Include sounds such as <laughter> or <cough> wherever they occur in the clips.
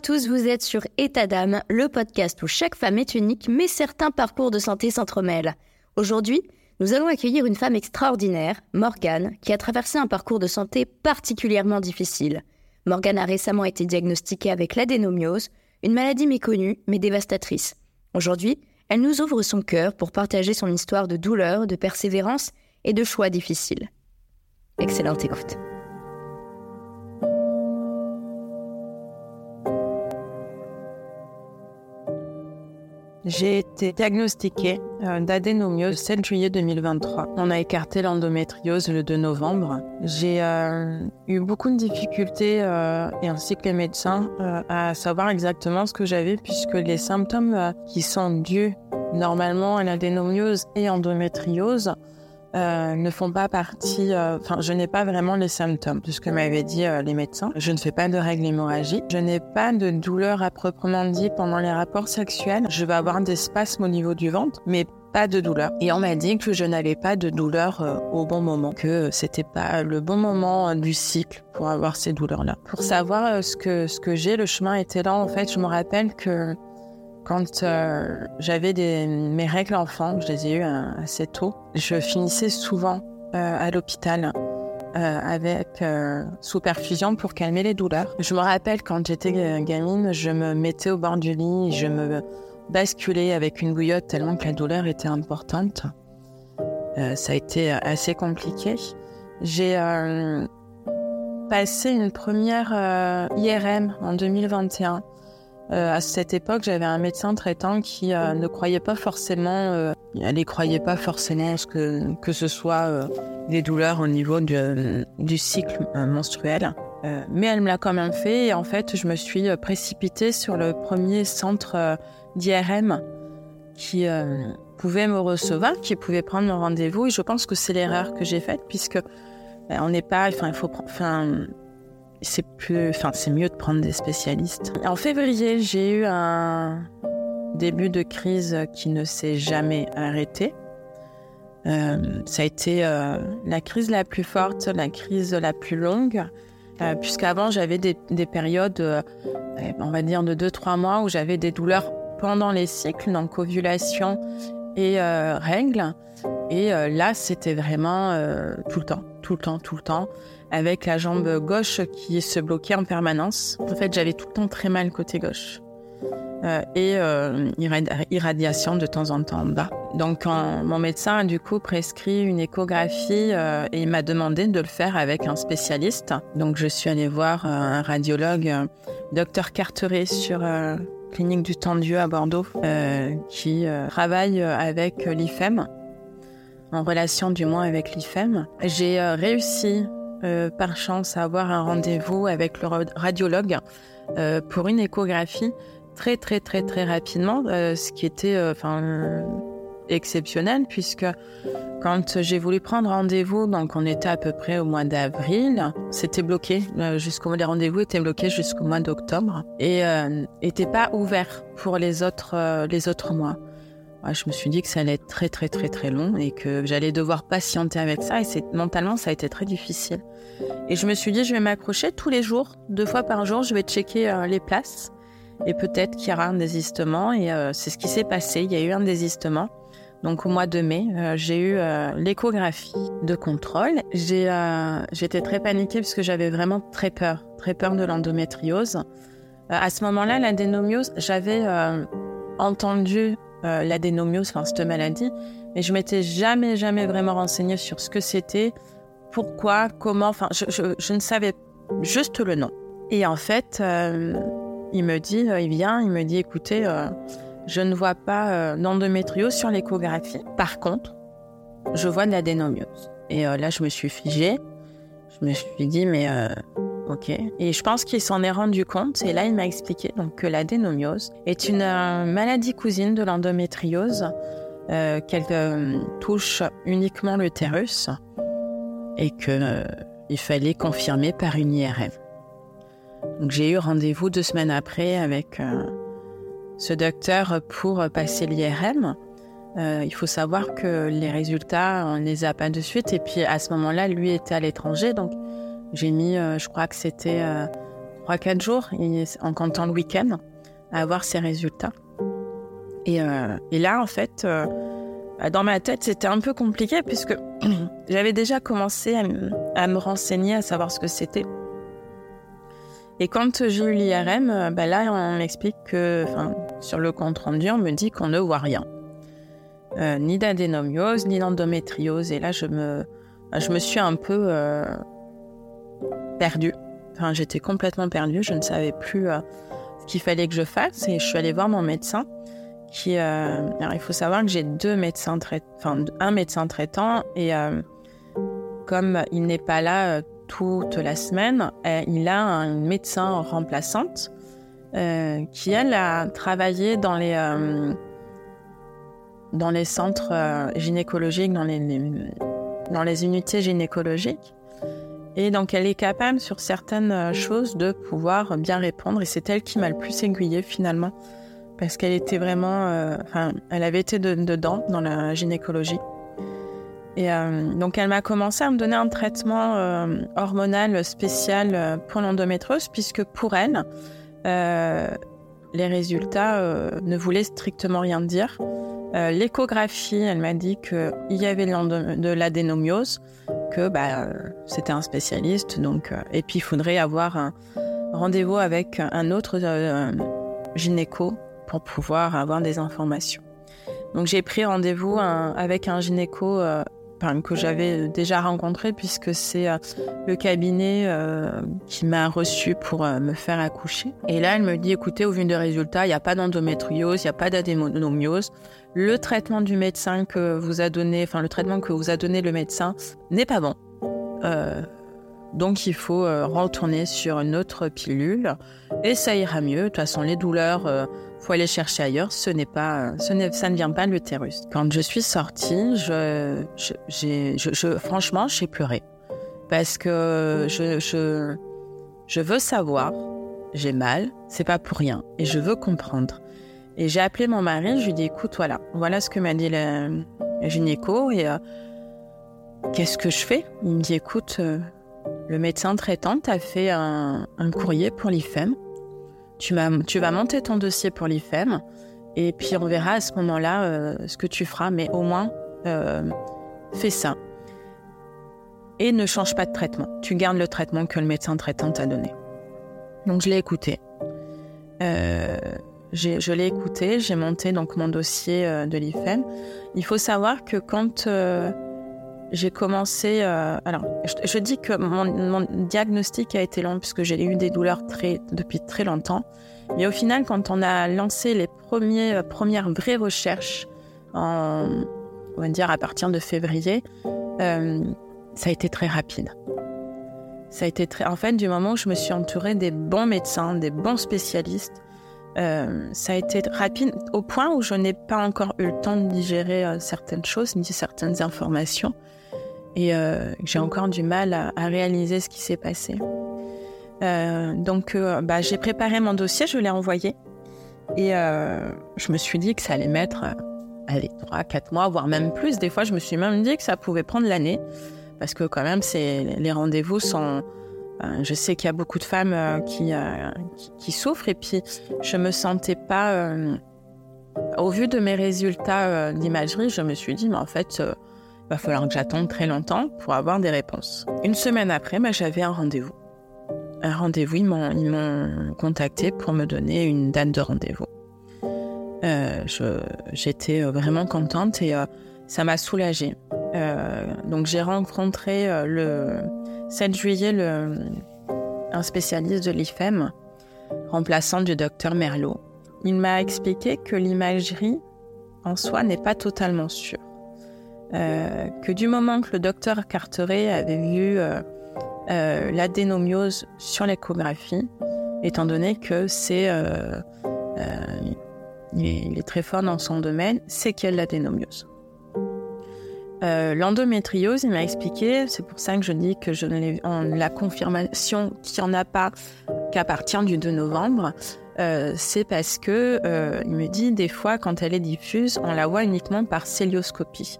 à tous, vous êtes sur État d'âme, le podcast où chaque femme est unique, mais certains parcours de santé s'entremêlent. Aujourd'hui, nous allons accueillir une femme extraordinaire, Morgane, qui a traversé un parcours de santé particulièrement difficile. Morgane a récemment été diagnostiquée avec l'adénomiose, une maladie méconnue mais dévastatrice. Aujourd'hui, elle nous ouvre son cœur pour partager son histoire de douleur, de persévérance et de choix difficiles. Excellente écoute. J'ai été diagnostiquée euh, d'adénomiose le 7 juillet 2023. On a écarté l'endométriose le 2 novembre. J'ai euh, eu beaucoup de difficultés, euh, et ainsi que les médecins, à savoir exactement ce que j'avais, puisque les symptômes qui sont dus normalement à l'adénomiose et endométriose euh, ne font pas partie, euh, enfin, je n'ai pas vraiment les symptômes de ce que m'avaient dit euh, les médecins. Je ne fais pas de règles hémorragiques. Je n'ai pas de douleur à proprement dit pendant les rapports sexuels. Je vais avoir des spasmes au niveau du ventre, mais pas de douleur. Et on m'a dit que je n'avais pas de douleur au bon moment, que c'était pas le bon moment du cycle pour avoir ces douleurs-là. Pour savoir ce que ce que j'ai, le chemin était là. En fait, je me rappelle que quand euh, j'avais mes règles enfants, je les ai eues euh, assez tôt, je finissais souvent euh, à l'hôpital avec sous perfusion pour calmer les douleurs. Je me rappelle quand j'étais gamine, je me mettais au bord du lit, je me basculais avec une bouillotte tellement que la douleur était importante. ça a été assez compliqué. J'ai passé une première IRM en 2021 euh, à cette époque, j'avais un médecin traitant qui euh, ne croyait pas forcément, euh, elle ne croyait pas forcément que, que ce soit des douleurs au niveau du cycle menstruel. mais elle me l'a quand même fait et en fait, je me suis précipitée sur le premier centre d'IRM qui pouvait me recevoir, qui pouvait prendre mon rendez-vous. Et je pense que c'est l'erreur que j'ai faite puisque on n'est pas, enfin, il faut, enfin, c'est plus, enfin, c'est mieux de prendre des spécialistes. En février, j'ai eu un début de crise qui ne s'est jamais arrêté. Euh, ça a été euh, la crise la plus forte, la crise la plus longue, euh, puisqu'avant j'avais des, des périodes, on va dire de 2-3 mois, où j'avais des douleurs pendant les cycles, donc ovulation et règles. Et là, c'était vraiment tout le temps, tout le temps, tout le temps avec la jambe gauche qui se bloquait en permanence. En fait, j'avais tout le temps très mal côté gauche. Euh, et euh, irradiation de temps en temps en bas. Donc, mon médecin a du coup prescrit une échographie euh, et il m'a demandé de le faire avec un spécialiste. Donc, je suis allée voir un radiologue, docteur Carteret, sur clinique du Tendieu à Bordeaux, qui travaille avec l'IFEM, en relation du moins avec l'IFEM. J'ai réussi euh, par chance à avoir un rendez-vous avec le radiologue euh, pour une échographie très très très très rapidement, euh, ce qui était enfin exceptionnel puisque quand j'ai voulu prendre rendez-vous, donc on était à peu près au mois d'avril, c'était bloqué euh, jusqu'au les rendez-vous étaient bloqués jusqu'au mois d'octobre et n'étaient pas ouverts pour les autres les autres mois. Je me suis dit que ça allait être très très très très long et que j'allais devoir patienter avec ça et mentalement ça a été très difficile. Et je me suis dit je vais m'accrocher tous les jours, deux fois par jour, je vais checker les places et peut-être qu'il y aura un désistement. Et euh, c'est ce qui s'est passé. Il y a eu un désistement. Donc au mois de mai, euh, j'ai eu euh, l'échographie de contrôle. J'étais très paniquée parce que j'avais vraiment très peur, très peur de l'endométriose. à ce moment-là, l'adénomiose, j'avais entendu l'adénomiose, enfin cette maladie, mais je m'étais jamais, jamais vraiment renseignée sur ce que c'était, pourquoi, comment. Enfin, je, je, ne savais juste le nom. Et en fait, il me dit, euh, il vient, il me dit, écoutez, euh, je ne vois pas euh, d'endométriose sur l'échographie. Par contre, je vois de l'adénomiose. Et là, je me suis figée. Je me suis dit, mais Et je pense qu'il s'en est rendu compte. Et là, il m'a expliqué donc, que l'adénomiose est une maladie cousine de l'endométriose, qu'elle touche uniquement l'utérus et qu'il fallait confirmer par une IRM. Donc j'ai eu rendez-vous deux semaines après avec euh, ce docteur pour passer l'IRM. Euh, il faut savoir que les résultats, on ne les a pas de suite. Et puis à ce moment-là, lui était à l'étranger. Donc j'ai mis, euh, je crois que c'était 3-4 jours, en comptant le week-end, à avoir ces résultats. Et, et là, en fait, dans ma tête, c'était un peu compliqué puisque <clears throat> j'avais déjà commencé à me renseigner, à savoir ce que c'était. Et quand j'ai eu l'IRM, euh, bah là, on m'explique que, sur le compte rendu, on me dit qu'on ne voit rien. Euh, ni d'adénomiose, ni d'endométriose. Et là, je me, bah, je me suis un peu euh, perdue. Enfin, j'étais complètement perdue. Je ne savais plus ce qu'il fallait que je fasse. Et je suis allée voir mon médecin. Qui, alors, il faut savoir que j'ai deux médecins enfin, un médecin traitant. Et comme il n'est pas là toute la semaine. il a une médecin remplaçante euh, qui, elle, a travaillé dans les, euh, dans les centres euh, gynécologiques, dans les, dans les unités gynécologiques. Et donc, elle est capable, sur certaines choses, de pouvoir bien répondre. Et c'est elle qui m'a le plus aiguillée, finalement. Parce qu'elle était vraiment... Enfin, elle avait été dedans, dans la gynécologie. Et euh, donc elle m'a commencé à me donner un traitement euh, hormonal spécial euh, pour l'endométriose, puisque pour elle, les résultats ne voulaient strictement rien dire. L'échographie, elle m'a dit qu'il y avait de l'adénomiose, que bah, c'était un spécialiste, donc, et puis il faudrait avoir un rendez-vous avec un autre gynéco pour pouvoir avoir des informations. Donc j'ai pris rendez-vous avec un gynéco que j'avais déjà rencontré puisque c'est euh, le cabinet euh, qui m'a reçu pour euh, me faire accoucher. Et là, elle me dit, écoutez, au vu des résultats, il n'y a pas d'endométriose, il n'y a pas d'adénomiose. Le traitement du médecin que vous a donné, enfin le traitement que vous a donné le médecin n'est pas bon. donc il faut retourner sur une autre pilule et ça ira mieux. De toute façon, les douleurs faut aller chercher ailleurs. Ce n'est pas, ce n'est, ça ne vient pas de l'utérus. Quand je suis sortie, je, j'ai, je, franchement, j'ai pleuré parce que je, je, je veux savoir. J'ai mal, c'est pas pour rien, et je veux comprendre. Et j'ai appelé mon mari, je lui ai dit, écoute, voilà, voilà ce que m'a dit le, gynéco, et euh, qu'est-ce que je fais? Il me dit, écoute, euh, le médecin traitant a fait un, courrier pour l'IFEM tu, vas monter ton dossier pour l'IFEM et puis on verra à ce moment-là euh, ce que tu feras, mais au moins fais ça. Et ne change pas de traitement. Tu gardes le traitement que le médecin traitant t'a donné. Donc je l'ai écouté. Je l'ai écouté, j'ai monté donc mon dossier de l'IFEM. Il faut savoir que quand j'ai commencé. Euh, alors, je, dis que mon, diagnostic a été long puisque j'ai eu des douleurs depuis très longtemps. Mais au final, quand on a lancé les euh, premières vraies recherches, on va dire à partir de février, euh, ça a été très rapide. Ça a été très. En fait, du moment où je me suis entourée des bons médecins, des bons spécialistes, ça a été rapide au point où je n'ai pas encore eu le temps de digérer certaines choses, ni certaines informations. Et j'ai encore du mal à, réaliser ce qui s'est passé. donc, bah, j'ai préparé mon dossier, je l'ai envoyé. Et je me suis dit que ça allait mettre allez, 3, 4 mois, voire même plus. Des fois, je me suis même dit que ça pouvait prendre l'année. Parce que quand même, les rendez-vous sont... Euh, je sais qu'il y a beaucoup de femmes euh, euh, qui, qui, souffrent. Et puis, je me sentais pas... au vu de mes résultats d'imagerie, je me suis dit, mais en fait, va falloir que j'attende très longtemps pour avoir des réponses. Une semaine après, bah, j'avais un rendez-vous. Un rendez-vous, ils m'ont, contacté pour me donner une date de rendez-vous. Euh, j'étais euh, vraiment contente et euh, ça m'a soulagée. Donc j'ai rencontré le 7 juillet le, un spécialiste de l'IFEM, remplaçant du docteur Merlot. Il m'a expliqué que l'imagerie en soi n'est pas totalement sûre. que du moment que le docteur Carteret avait vu l'adénomiose sur l'échographie, étant donné que c'est il est, très fort dans son domaine, c'est de l'adénomiose. Euh, L'endométriose, il m'a expliqué, c'est pour ça que je dis que je n'ai la confirmation qu'il n'y en a pas qu'à partir du 2 novembre, euh, c'est parce que euh, il me dit des fois quand elle est diffuse, on la voit uniquement par célioscopie.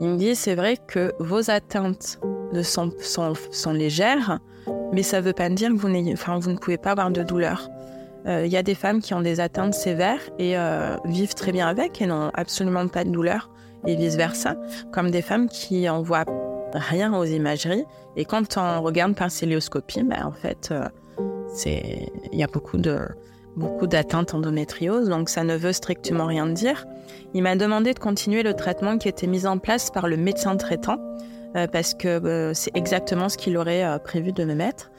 Il me dit c'est vrai que vos atteintes sont, sont, légères, mais ça ne veut pas dire que vous, vous ne pouvez pas avoir de douleur. Il y a des femmes qui ont des atteintes sévères et vivent très bien avec et n'ont absolument pas de douleur et vice-versa, comme des femmes qui en voient rien aux imageries. Et quand on regarde par célioscopie, ben, en fait, euh, c'est il y a beaucoup de beaucoup d'atteintes endométriose, donc ça ne veut strictement rien dire. Il m'a demandé de continuer le traitement qui était mis en place par le médecin traitant, parce que c'est exactement ce qu'il aurait prévu de me mettre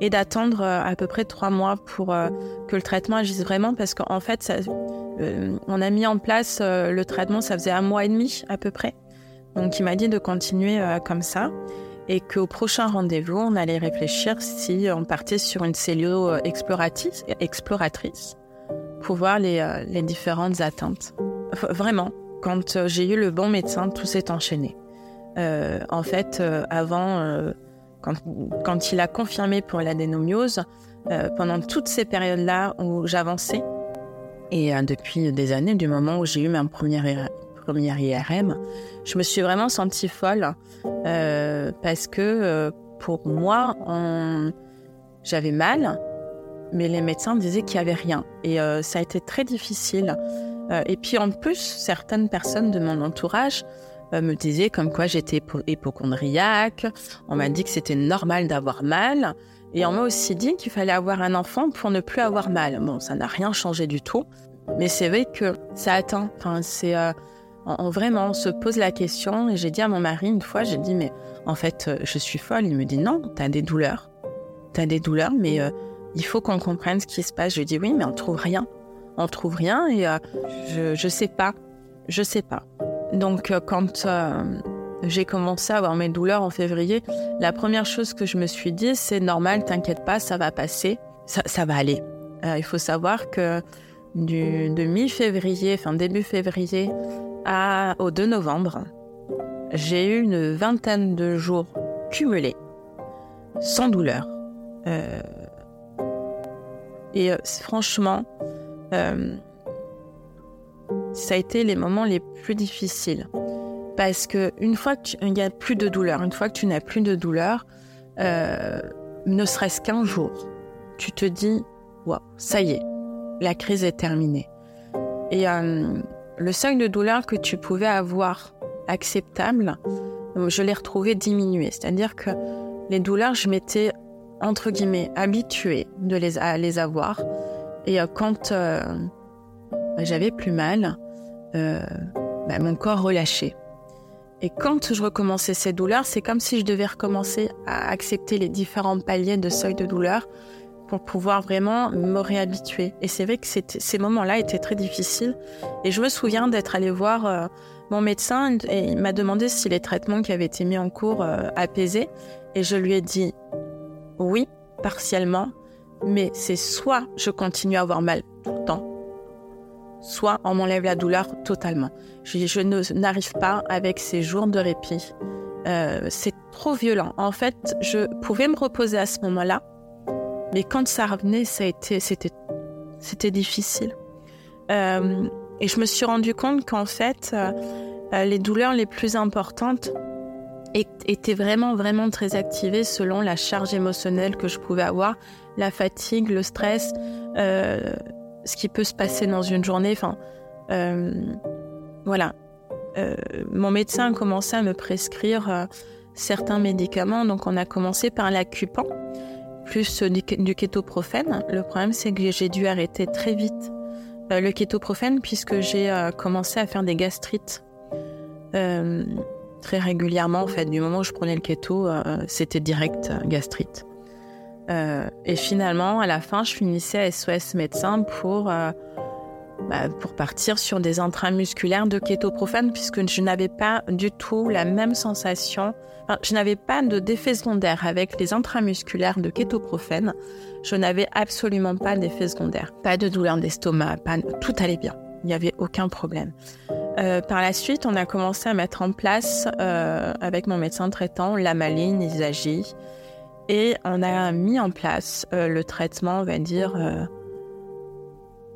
et d'attendre euh, à peu près trois mois pour euh, que le traitement agisse vraiment parce qu'en fait, euh, on a mis en place le traitement, ça faisait un mois et demi à peu près. Donc il m'a dit de continuer comme ça et qu'au prochain rendez-vous, on allait réfléchir si on partait sur une cellule exploratrice, exploratrice pour voir les, les différentes atteintes. Vraiment, quand j'ai eu le bon médecin, tout s'est enchaîné. En fait, avant quand, il a confirmé pour l'adénomiose, euh, pendant toutes ces périodes-là où j'avançais, et euh, depuis des années, du moment où j'ai eu ma première, IRM, je me suis vraiment sentie folle euh, parce que pour moi, j'avais mal, mais les médecins disaient qu'il n'y avait rien. Et ça a été très difficile. et puis en plus, certaines personnes de mon entourage euh, me disait comme quoi j'étais hypochondriaque. On m'a dit que c'était normal d'avoir mal. Et on m'a aussi dit qu'il fallait avoir un enfant pour ne plus avoir mal. Bon, ça n'a rien changé du tout. Mais c'est vrai que ça atteint. Enfin, c'est. Euh, vraiment, on se pose la question. Et j'ai dit à mon mari une fois, j'ai dit, mais en fait, euh, je suis folle. Il me dit, non, t'as des douleurs. T'as des douleurs, mais il faut qu'on comprenne ce qui se passe. Je lui dis, oui, mais on trouve rien. On trouve rien et je, je sais pas. Je sais pas. Donc euh, quand euh, j'ai commencé à avoir mes douleurs en février, la première chose que je me suis dit, c'est normal, t'inquiète pas, ça va passer, ça, va aller. Euh, il faut savoir que du, de mi-février, enfin début février, à, au 2 novembre, j'ai eu une vingtaine de jours cumulés, sans douleur. et franchement, ça a été les moments les plus difficiles. Parce que une fois qu'il n'y a plus de douleur, une fois que tu n'as plus de douleur, euh, ne serait-ce qu'un jour, tu te dis, wow, ça y est, la crise est terminée. Et euh, le seuil de douleur que tu pouvais avoir acceptable, je l'ai retrouvé diminué. C'est-à-dire que les douleurs, je m'étais, entre guillemets, habituée de les, à les avoir. Et euh, quand j'avais plus mal, euh, bah, mon corps relâchait. Et quand je recommençais ces douleurs, c'est comme si je devais recommencer à accepter les différents paliers de seuil de douleur pour pouvoir vraiment me réhabituer. Et c'est vrai que ces moments-là étaient très difficiles. Et je me souviens d'être allée voir euh, mon médecin et il m'a demandé si les traitements qui avaient été mis en cours euh, apaisaient. Et je lui ai dit oui, partiellement, Mais c'est soit je continue à avoir mal tout le temps, soit on m'enlève la douleur totalement. Je, n'arrive pas avec ces jours de répit. Euh, c'est trop violent. En fait, je pouvais me reposer à ce moment-là, mais quand ça revenait, a c'était, c'était difficile. Euh, et je me suis rendu compte qu'en fait, euh, les douleurs les plus importantes étaient vraiment, vraiment très activées selon la charge émotionnelle que je pouvais avoir, la fatigue, le stress, ce qui peut se passer dans une journée. Enfin, euh, voilà. Euh, mon médecin a commencé à me prescrire euh, certains médicaments. Donc, on a commencé par l'acupan, plus du, du, kétoprophène. Le problème, c'est que j'ai dû arrêter très vite le kétoprophène puisque j'ai commencé à faire des gastrites très régulièrement. En fait, du moment où je prenais le kéto, c'était direct gastrite. Euh, et finalement, à la fin, je finissais à SOS médecin pour, euh, bah, pour partir sur des intramusculaires de kétoprophène, puisque je n'avais pas du tout la même sensation. Je n'avais pas d'effet secondaire avec les intramusculaires de kétoprophène. Je n'avais absolument pas d'effet secondaire. Pas de douleur d'estomac, pas... tout allait bien. Il n'y avait aucun problème. Euh, par la suite, on a commencé à mettre en place, avec mon médecin traitant, la maline, Isagie. Et on a mis en place euh, le traitement, on va dire, euh,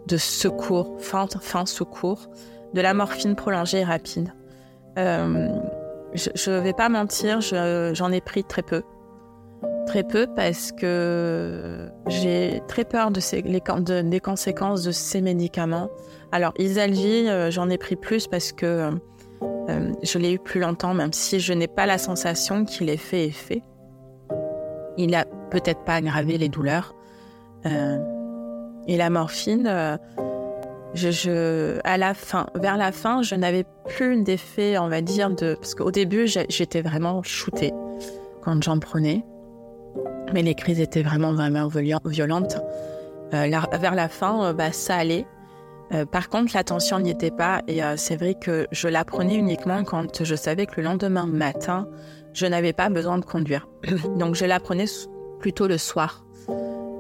de secours, fin, secours, de la morphine prolongée et rapide. Euh, je ne vais pas mentir, j'en ai pris très peu. Très peu parce que j'ai très peur de ces, des conséquences de ces médicaments. Alors, Isalgie, j'en ai pris plus parce que je l'ai eu plus longtemps, même si je n'ai pas la sensation qu'il est fait et fait il n'a peut-être pas aggravé les douleurs. Euh, et la morphine, euh, à la fin, vers la fin, je n'avais plus d'effet, on va dire, de, parce qu'au début, j'étais vraiment shootée quand j'en prenais. Mais les crises étaient vraiment, vraiment violentes. Euh, vers la fin, bah, ça allait. par contre, la tension n'y était pas. Et c'est vrai que je la prenais uniquement quand je savais que le lendemain matin, je n'avais pas besoin de conduire. <coughs> Donc je la prenais plutôt le soir.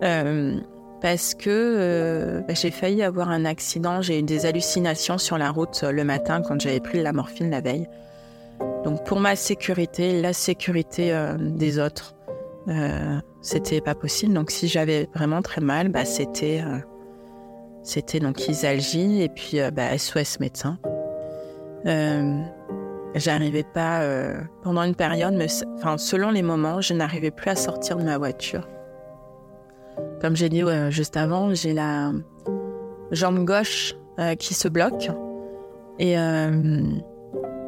Euh, parce que euh, bah, j'ai failli avoir un accident, j'ai eu des hallucinations sur la route euh, le matin quand j'avais pris la morphine la veille. Donc pour ma sécurité, la sécurité des autres, c'était pas possible. Donc si j'avais vraiment très mal, bah, c'était c'était donc Isalgie et puis bah, SOS médecin. J'arrivais pas euh, pendant une période, enfin selon les moments, je n'arrivais plus à sortir de ma voiture. Comme j'ai dit juste avant, j'ai la jambe gauche euh, qui se bloque et euh,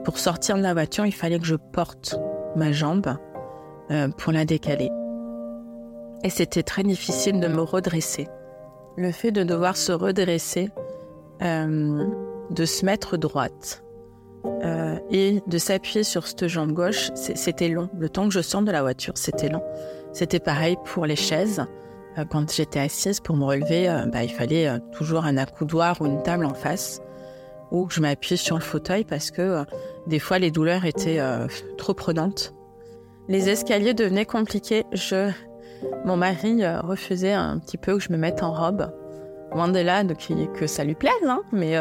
pour sortir de la voiture, il fallait que je porte ma jambe pour la décaler. Et c'était très difficile de me redresser. Le fait de devoir se redresser, de se mettre droite, euh, et de s'appuyer sur cette jambe gauche, c'était long. Le temps que je sorte de la voiture, c'était long. C'était pareil pour les chaises. Euh, quand j'étais assise pour me relever, euh, bah, il fallait toujours un accoudoir ou une table en face ou que je m'appuie sur le fauteuil parce que des fois les douleurs étaient trop prenantes. Les escaliers devenaient compliqués. Je... Mon mari refusait un petit peu que je me mette en robe. Loin de là, que ça lui plaise, hein, mais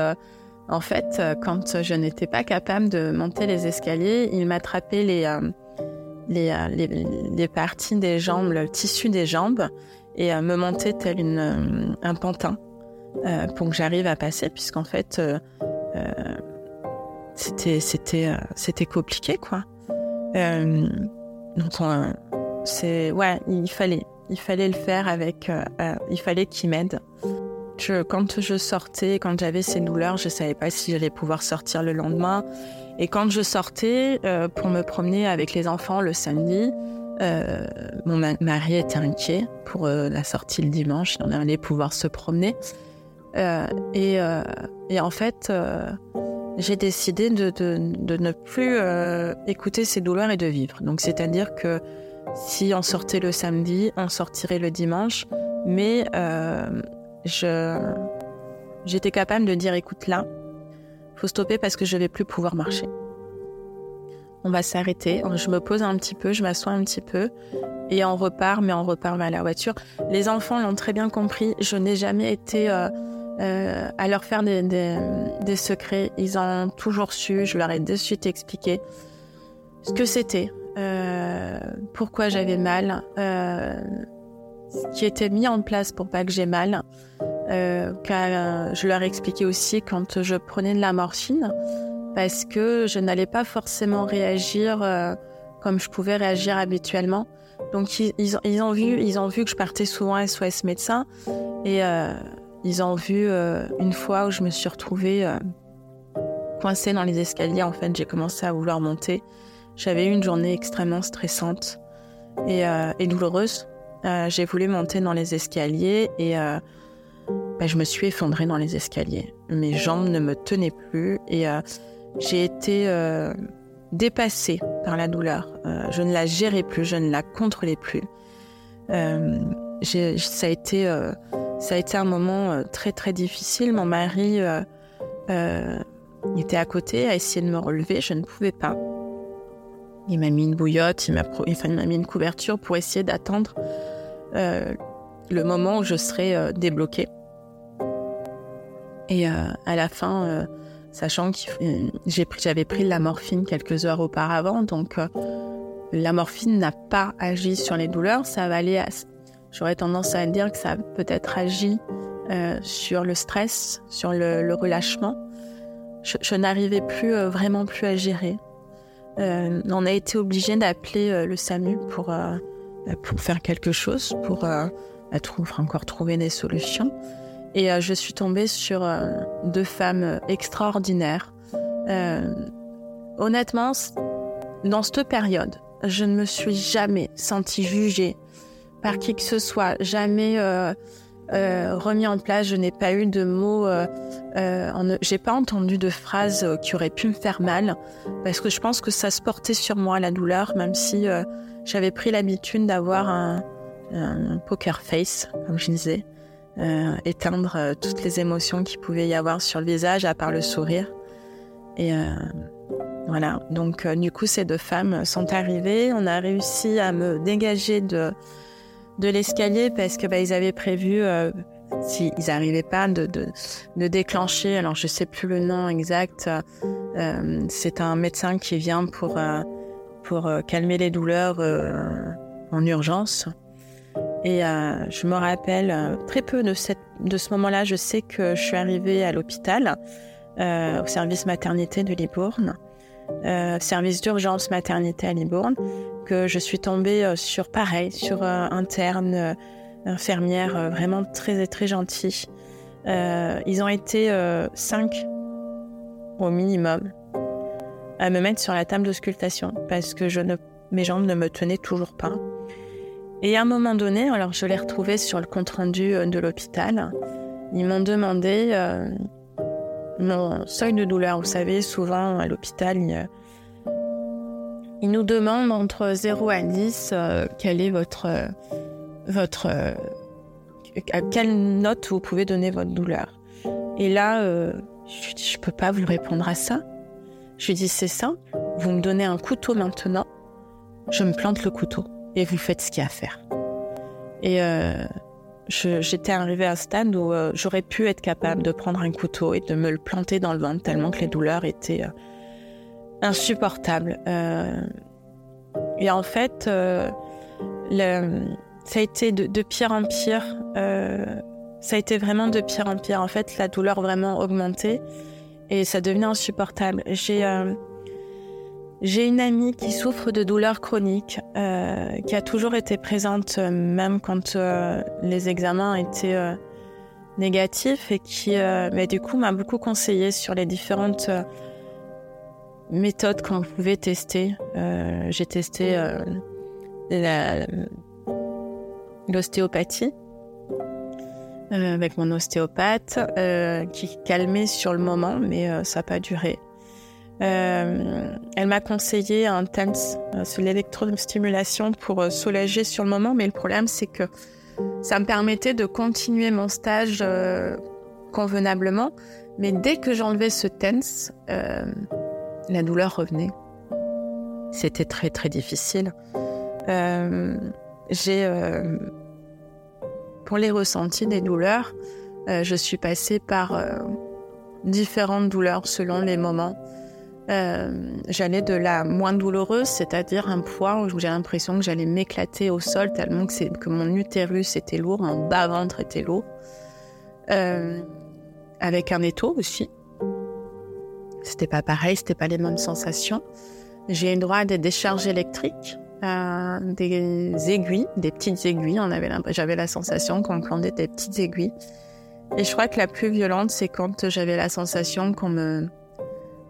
en fait, euh, quand je n'étais pas capable de monter les escaliers, il m'attrapait les, euh, euh, les, les, parties des jambes, le tissu des jambes, et me montait tel une, un pantin pour que j'arrive à passer, puisqu'en fait, c'était c'était c'était compliqué, quoi. donc, c'est ouais, il fallait il fallait le faire avec, il fallait qu'il m'aide quand je sortais, quand j'avais ces douleurs, je ne savais pas si j'allais pouvoir sortir le lendemain. Et quand je sortais euh, pour me promener avec les enfants le samedi, euh, mon mari était inquiet pour euh, la sortie le dimanche. On allait pouvoir se promener. Et, en fait, j'ai décidé de, de, ne plus écouter ces douleurs et de vivre. Donc, c'est-à-dire que si on sortait le samedi, on sortirait le dimanche, mais j'étais capable de dire écoute là, faut stopper parce que je vais plus pouvoir marcher. on va s'arrêter. Je me pose un petit peu, je m'assois un petit peu et on repart, mais on repart vers la voiture. Les enfants l'ont très bien compris. Je n'ai jamais été euh, euh, à leur faire des, des, secrets. Ils ont toujours su. Je leur ai de suite expliqué ce que c'était, euh, pourquoi j'avais mal, qui était mis en place pour pas que j'ai mal. car je leur ai expliqué aussi quand je prenais de la morphine, parce que je n'allais pas forcément réagir comme je pouvais réagir habituellement. Donc ils, ont vu, ils ont vu que je partais souvent SOS médecin et euh, ils ont vu euh, une fois où je me suis retrouvée euh, coincée dans les escaliers. En fait, j'ai commencé à vouloir monter. J'avais eu une journée extrêmement stressante et douloureuse. J'ai voulu monter dans les escaliers et bah, je me suis effondrée dans les escaliers. Mes jambes ne me tenaient plus et j'ai été dépassée par la douleur. Euh, je ne la gérais plus, je ne la contrôlais plus. Euh, ça, a été, euh, ça a été un moment très très difficile. Mon mari était à côté, a essayé de me relever, je ne pouvais pas. Il m'a mis une bouillotte, il m'a mis une couverture pour essayer d'attendre le moment où je serais débloquée. Et à la fin, sachant que j'avais pris la morphine quelques heures auparavant, donc euh, la morphine n'a pas agi sur les douleurs, ça va aller, j'aurais tendance à dire que ça a peut-être agi euh, sur le stress, sur le, relâchement. Je, n'arrivais plus euh, vraiment plus à gérer. on a été obligé d'appeler le SAMU pour pour faire quelque chose, pour encore trouver des solutions. Et euh, je suis tombée sur euh, deux femmes extraordinaires. Euh, honnêtement, dans cette période, je ne me suis jamais sentie jugée par qui que ce soit, jamais remis en place. Je n'ai pas eu de mots, euh, j'ai pas entendu de phrases qui auraient pu me faire mal, parce que je pense que ça se portait sur moi la douleur, même si j'avais pris l'habitude d'avoir un, poker face, comme je disais. Euh, éteindre euh, toutes les émotions qu'il pouvait y avoir sur le visage, à part le sourire. Et euh, voilà, donc du coup, ces deux femmes sont arrivées. On a réussi à me dégager de, de l'escalier parce que bah, avaient prévu, s'ils n'arrivaient pas, de, de, de, déclencher. Alors, je sais plus le nom exact. C'est un médecin qui vient pour, pour calmer les douleurs en urgence. Et euh, je me rappelle euh, très peu de, ce moment-là. Je sais que je suis arrivée à l'hôpital, euh, au service maternité de Libourne, service d'urgence maternité à Libourne, que je suis tombée sur pareil, sur interne, infirmière vraiment très très gentille. ils ont été cinq au minimum à me mettre sur la table d'auscultation parce que je ne, mes jambes ne me tenaient toujours pas. Et à un moment donné, alors je l'ai retrouvé sur le compte-rendu euh, de l'hôpital, ils m'ont demandé euh, mon seuil de douleur. Vous savez, souvent à l'hôpital, ils, nous demandent entre 0 à 10 euh, est votre. votre à quelle note vous pouvez donner votre douleur. Et là, je je peux pas vous répondre à ça. Je lui dis, c'est ça. Vous me donnez un couteau maintenant, je me plante le couteau et vous faites ce qu'il y a à faire. Et euh, j'étais arrivée à un stade où euh, j'aurais pu être capable de prendre un couteau et de me le planter dans le ventre tellement que les douleurs étaient euh, insupportables. et en fait, ça a été de, de pire en pire. ça a été vraiment de pire en pire. En fait, la douleur vraiment augmentait et ça devenait insupportable. J'ai j'ai une amie qui souffre de douleurs chroniques, euh, qui a toujours été présente euh, même quand euh, les examens étaient euh, négatifs et qui, mais du coup, m'a beaucoup conseillé sur les différentes méthodes qu'on pouvait tester. J'ai testé l'ostéopathie avec mon ostéopathe, qui calmait sur le moment, mais ça n'a pas duré. Euh, elle m'a conseillé un TENS, euh, sur l'électrostimulation pour euh, soulager sur le moment, mais le problème c'est que ça me permettait de continuer mon stage convenablement, mais dès que j'enlevais ce TENS, la douleur revenait. c'était très très difficile. j'ai pour les ressentis des douleurs, je suis passée par différentes douleurs selon les moments. Euh, j'allais de la moins douloureuse, c'est-à-dire un poids où j'ai l'impression que j'allais m'éclater au sol tellement que, mon utérus était lourd, mon bas-ventre était lourd, euh, avec un étau aussi. C'était pas pareil, c'était pas les mêmes sensations. J'ai eu droit à des décharges électriques, euh, des aiguilles, des petites aiguilles. On avait, j'avais la sensation qu'on me plantait des petites aiguilles. Et je crois que la plus violente, c'est quand j'avais la sensation qu'on me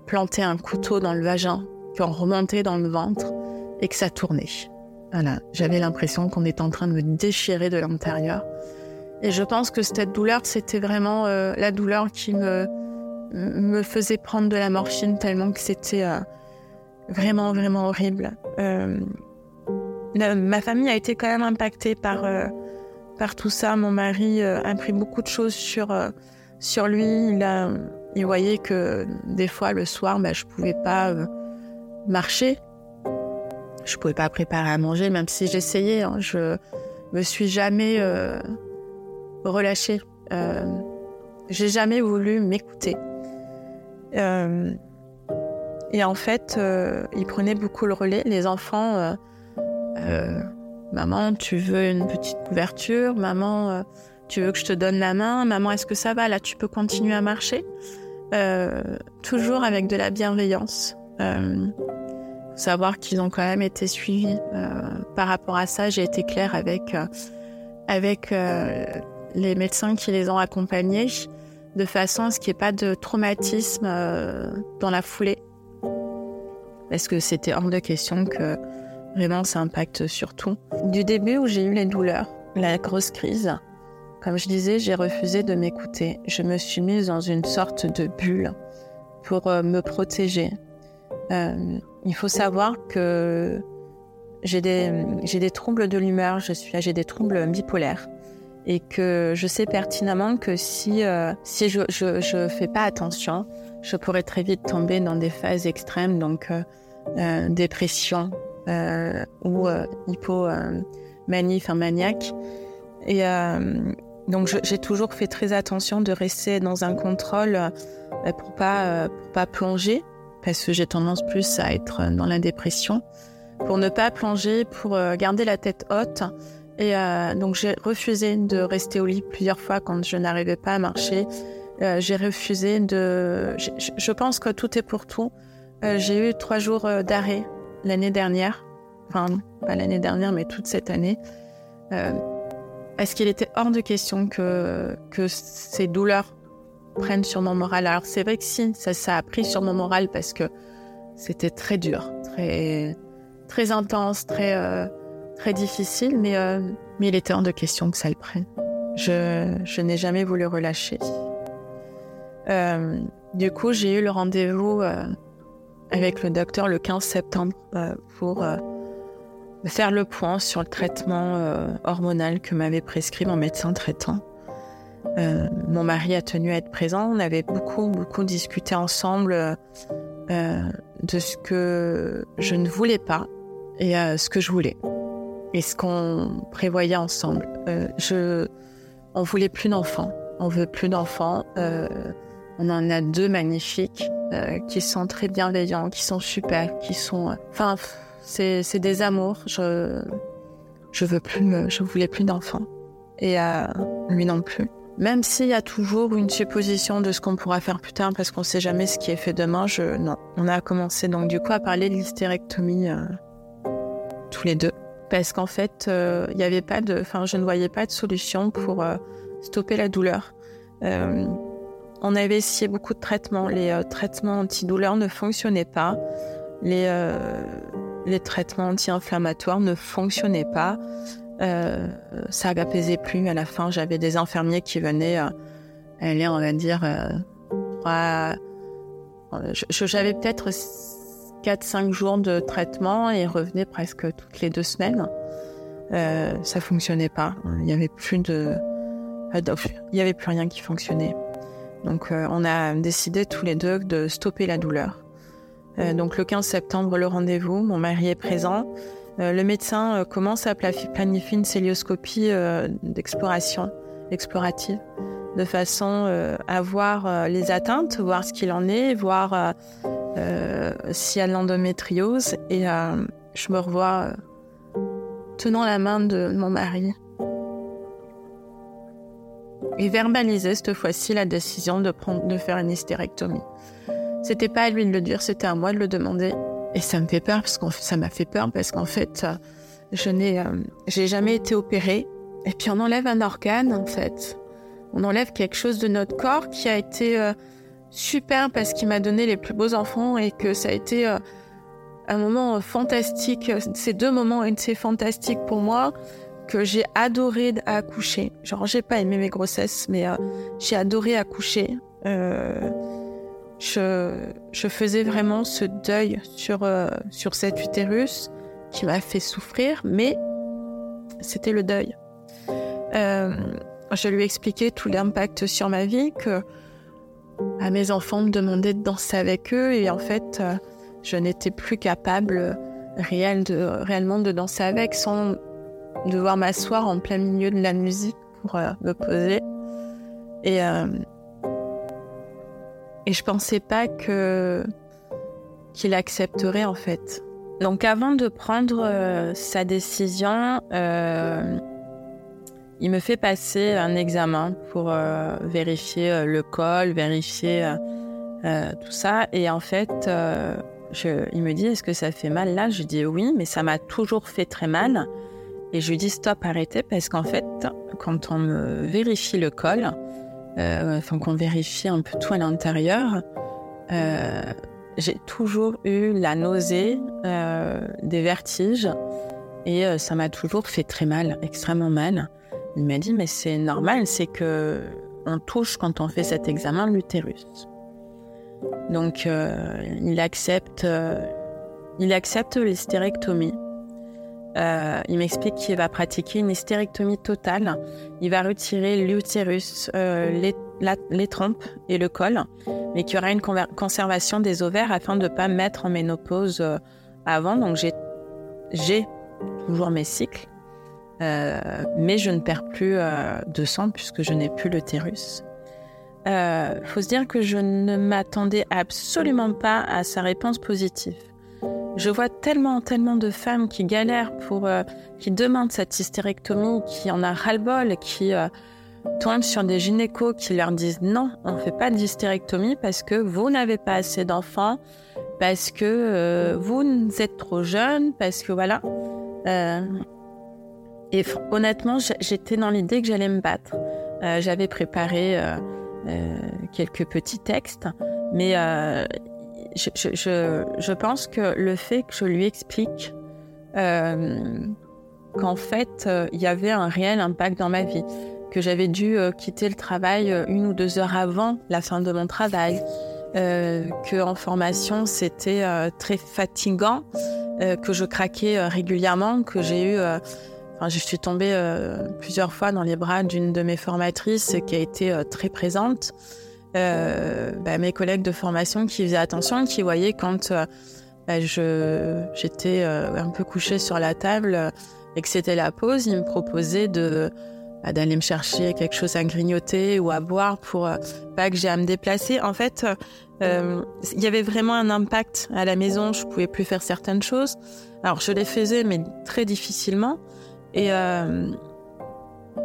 plantait un couteau dans le vagin, qu'on remontait dans le ventre et que ça tournait. Voilà, j'avais l'impression qu'on était en train de me déchirer de l'intérieur. Et je pense que cette douleur, c'était vraiment euh, la douleur qui me, me faisait prendre de la morphine tellement que c'était euh, vraiment, vraiment horrible. Euh, ma famille a été quand même impactée par par tout ça. Mon mari euh, a pris beaucoup de choses sur, euh, sur lui. Il, voyait que des fois, le soir, bah, je pouvais pas euh, marcher. Je pouvais pas préparer à manger, même si j'essayais. Hein. Je me suis jamais relâchée. J'ai jamais voulu m'écouter. et en fait, il prenait beaucoup le relais. Les enfants Maman, tu veux une petite couverture? Maman, euh, tu veux que je te donne la main? Maman, est-ce que ça va? Là, tu peux continuer à marcher? Euh, Toujours avec de la bienveillance. Euh, savoir qu'ils ont quand même été suivis. Euh, par rapport à ça, j'ai été claire avec, avec les médecins qui les ont accompagnés de façon à ce qu'il n'y ait pas de traumatisme dans la foulée. Parce que c'était hors de question que Vraiment, ça impacte sur tout. Du début où j'ai eu les douleurs, la grosse crise, comme je disais, j'ai refusé de m'écouter. Je me suis mise dans une sorte de bulle pour euh, me protéger. Euh, il faut savoir que j'ai des, troubles de l'humeur, j'ai des troubles bipolaires. Et que je sais pertinemment que si, euh, si je, je, je, fais pas attention, je pourrais très vite tomber dans des phases extrêmes, donc dépression, ou euh, hypomanie, enfin maniaque. Et euh, donc j'ai toujours fait très attention de rester dans un contrôle pour pas pour pas plonger parce que j'ai tendance plus à être dans la dépression pour ne pas plonger pour garder la tête haute. Et donc j'ai refusé de rester au lit plusieurs fois quand je n'arrivais pas à marcher. J'ai refusé de je pense que tout est pour tout. J'ai eu trois jours d'arrêt l'année dernière, enfin pas l'année dernière, mais toute cette année, euh, est-ce qu'il était hors de question que, que ces douleurs prennent sur mon moral? Alors c'est vrai que si, ça, a pris sur mon moral parce que c'était très dur, très, très intense, très, euh, très difficile, mais, euh, mais il était hors de question que ça le prenne. Je, je n'ai jamais voulu relâcher. du coup, j'ai eu le rendez-vous avec le docteur le 15 septembre euh, pour euh, faire le point sur le traitement euh, hormonal que m'avait prescrit mon médecin traitant. mon mari a tenu à être présent. On avait beaucoup, beaucoup discuté ensemble de ce que je ne voulais pas et ce que je voulais et ce qu'on prévoyait ensemble. je, on voulait plus d'enfants. On veut plus d'enfants. On en a deux magnifiques. Euh, qui sont très bienveillants, qui sont super, qui sont, euh, enfin, c'est des amours. Je je veux plus, je voulais plus d'enfants et euh, lui non plus. Même s'il y a toujours une supposition de ce qu'on pourra faire plus tard, parce qu'on sait jamais ce qui est fait demain, je non. On a commencé donc du coup à parler de l'hystérectomie tous les deux, parce qu'en fait, il avait pas de, enfin, je ne voyais pas de solution pour stopper la douleur. On avait essayé beaucoup de traitements. Les euh, traitements antidouleurs ne fonctionnaient pas. Les, euh, les traitements anti-inflammatoires ne fonctionnaient pas. Euh, ça n'apaisait plus. À la fin, j'avais des infirmiers qui venaient aller, on va dire, trois... J'avais peut-être 4-5 jours de traitement et revenaient presque toutes les deux semaines. Euh, ça fonctionnait pas. Il n'y avait plus de, il y avait plus rien qui fonctionnait. Donc euh, on a décidé tous les deux de stopper la douleur. donc le 15 septembre, le rendez-vous, mon mari est présent. le médecin commence à planifier une célioscopie d'exploration, explorative, de façon à voir les atteintes, voir ce qu'il en est, voir s'il y a de l'endométriose. Et je me revois tenant la main de mon mari et verbaliser cette fois-ci la décision de, faire une hystérectomie. C'était pas à lui de le dire, c'était à moi de le demander. Et ça me fait peur parce qu'en ça m'a fait peur parce qu'en fait, euh, je n'ai, euh, jamais été opérée. Et puis on enlève un organe en fait. On enlève quelque chose de notre corps qui a été euh, super parce qu'il m'a donné les plus beaux enfants et que ça a été un moment fantastique. Ces deux moments été fantastiques pour moi que j'ai adoré accoucher. Genre, j'ai pas aimé mes grossesses, mais euh, j'ai adoré accoucher. Euh, je, je, faisais vraiment ce deuil sur, euh, sur cet utérus qui m'a fait souffrir, mais c'était le deuil. je lui expliquais tout l'impact sur ma vie, que mes enfants me demandaient de danser avec eux, et en fait, je n'étais plus capable réel de, réellement de danser avec sans devoir m'asseoir en plein milieu de la musique pour euh, me poser. Et, euh, et je pensais pas que qu'il accepterait en fait. Donc avant de prendre euh, sa décision, il me fait passer un examen pour vérifier le col, vérifier tout ça. Et en fait, il me dit Est-ce que ça fait mal? Là Je dis oui, mais ça m'a toujours fait très mal. Et je lui dis stop, arrêtez, parce qu'en fait, quand on me vérifie le col, euh, enfin qu'on vérifie un peu tout à l'intérieur, euh, j'ai toujours eu la nausée, euh, des vertiges, et euh, ça m'a toujours fait très mal, extrêmement mal. Il m'a dit mais c'est normal, c'est que on touche quand on fait cet examen l'utérus. Donc il accepte, il accepte l'hystérectomie. Euh, il m'explique qu'il va pratiquer une hystérectomie totale. Il va retirer l'utérus, euh, les, trompes et le col, mais qu'il y aura une conservation des ovaires afin de ne pas mettre en ménopause euh, avant. Donc j'ai toujours mes cycles, mais je ne perds plus de sang puisque je n'ai plus l'utérus. Il faut se dire que je ne m'attendais absolument pas à sa réponse positive. Je vois tellement, tellement de femmes qui galèrent pour, euh, qui demandent cette hystérectomie, qui en a ras-le-bol, qui euh, tombent sur des gynécos qui leur disent non, on ne fait pas d'hystérectomie parce que vous n'avez pas assez d'enfants, parce que euh, vous êtes trop jeune, parce que voilà. et honnêtement, j'étais dans l'idée que j'allais me battre. J'avais préparé quelques petits textes, mais je, pense que le fait que je lui explique euh, qu'en fait, euh, il y avait un réel impact dans ma vie, que j'avais dû euh, quitter le travail une ou deux heures avant la fin de mon travail, que en formation c'était très fatigant, que je craquais régulièrement, que j'ai eu Enfin, je suis tombée plusieurs fois dans les bras d'une de mes formatrices qui a été très présente. Euh, bah, mes collègues de formation qui faisaient attention, qui voyaient quand euh, bah, je, j'étais euh, un peu couchée sur la table et que c'était la pause, ils me proposaient de, bah, d'aller me chercher quelque chose à grignoter ou à boire pour pas que j'ai à me déplacer. En fait, il y avait vraiment un impact à la maison, je pouvais plus faire certaines choses. Alors je les faisais, mais très difficilement. Et,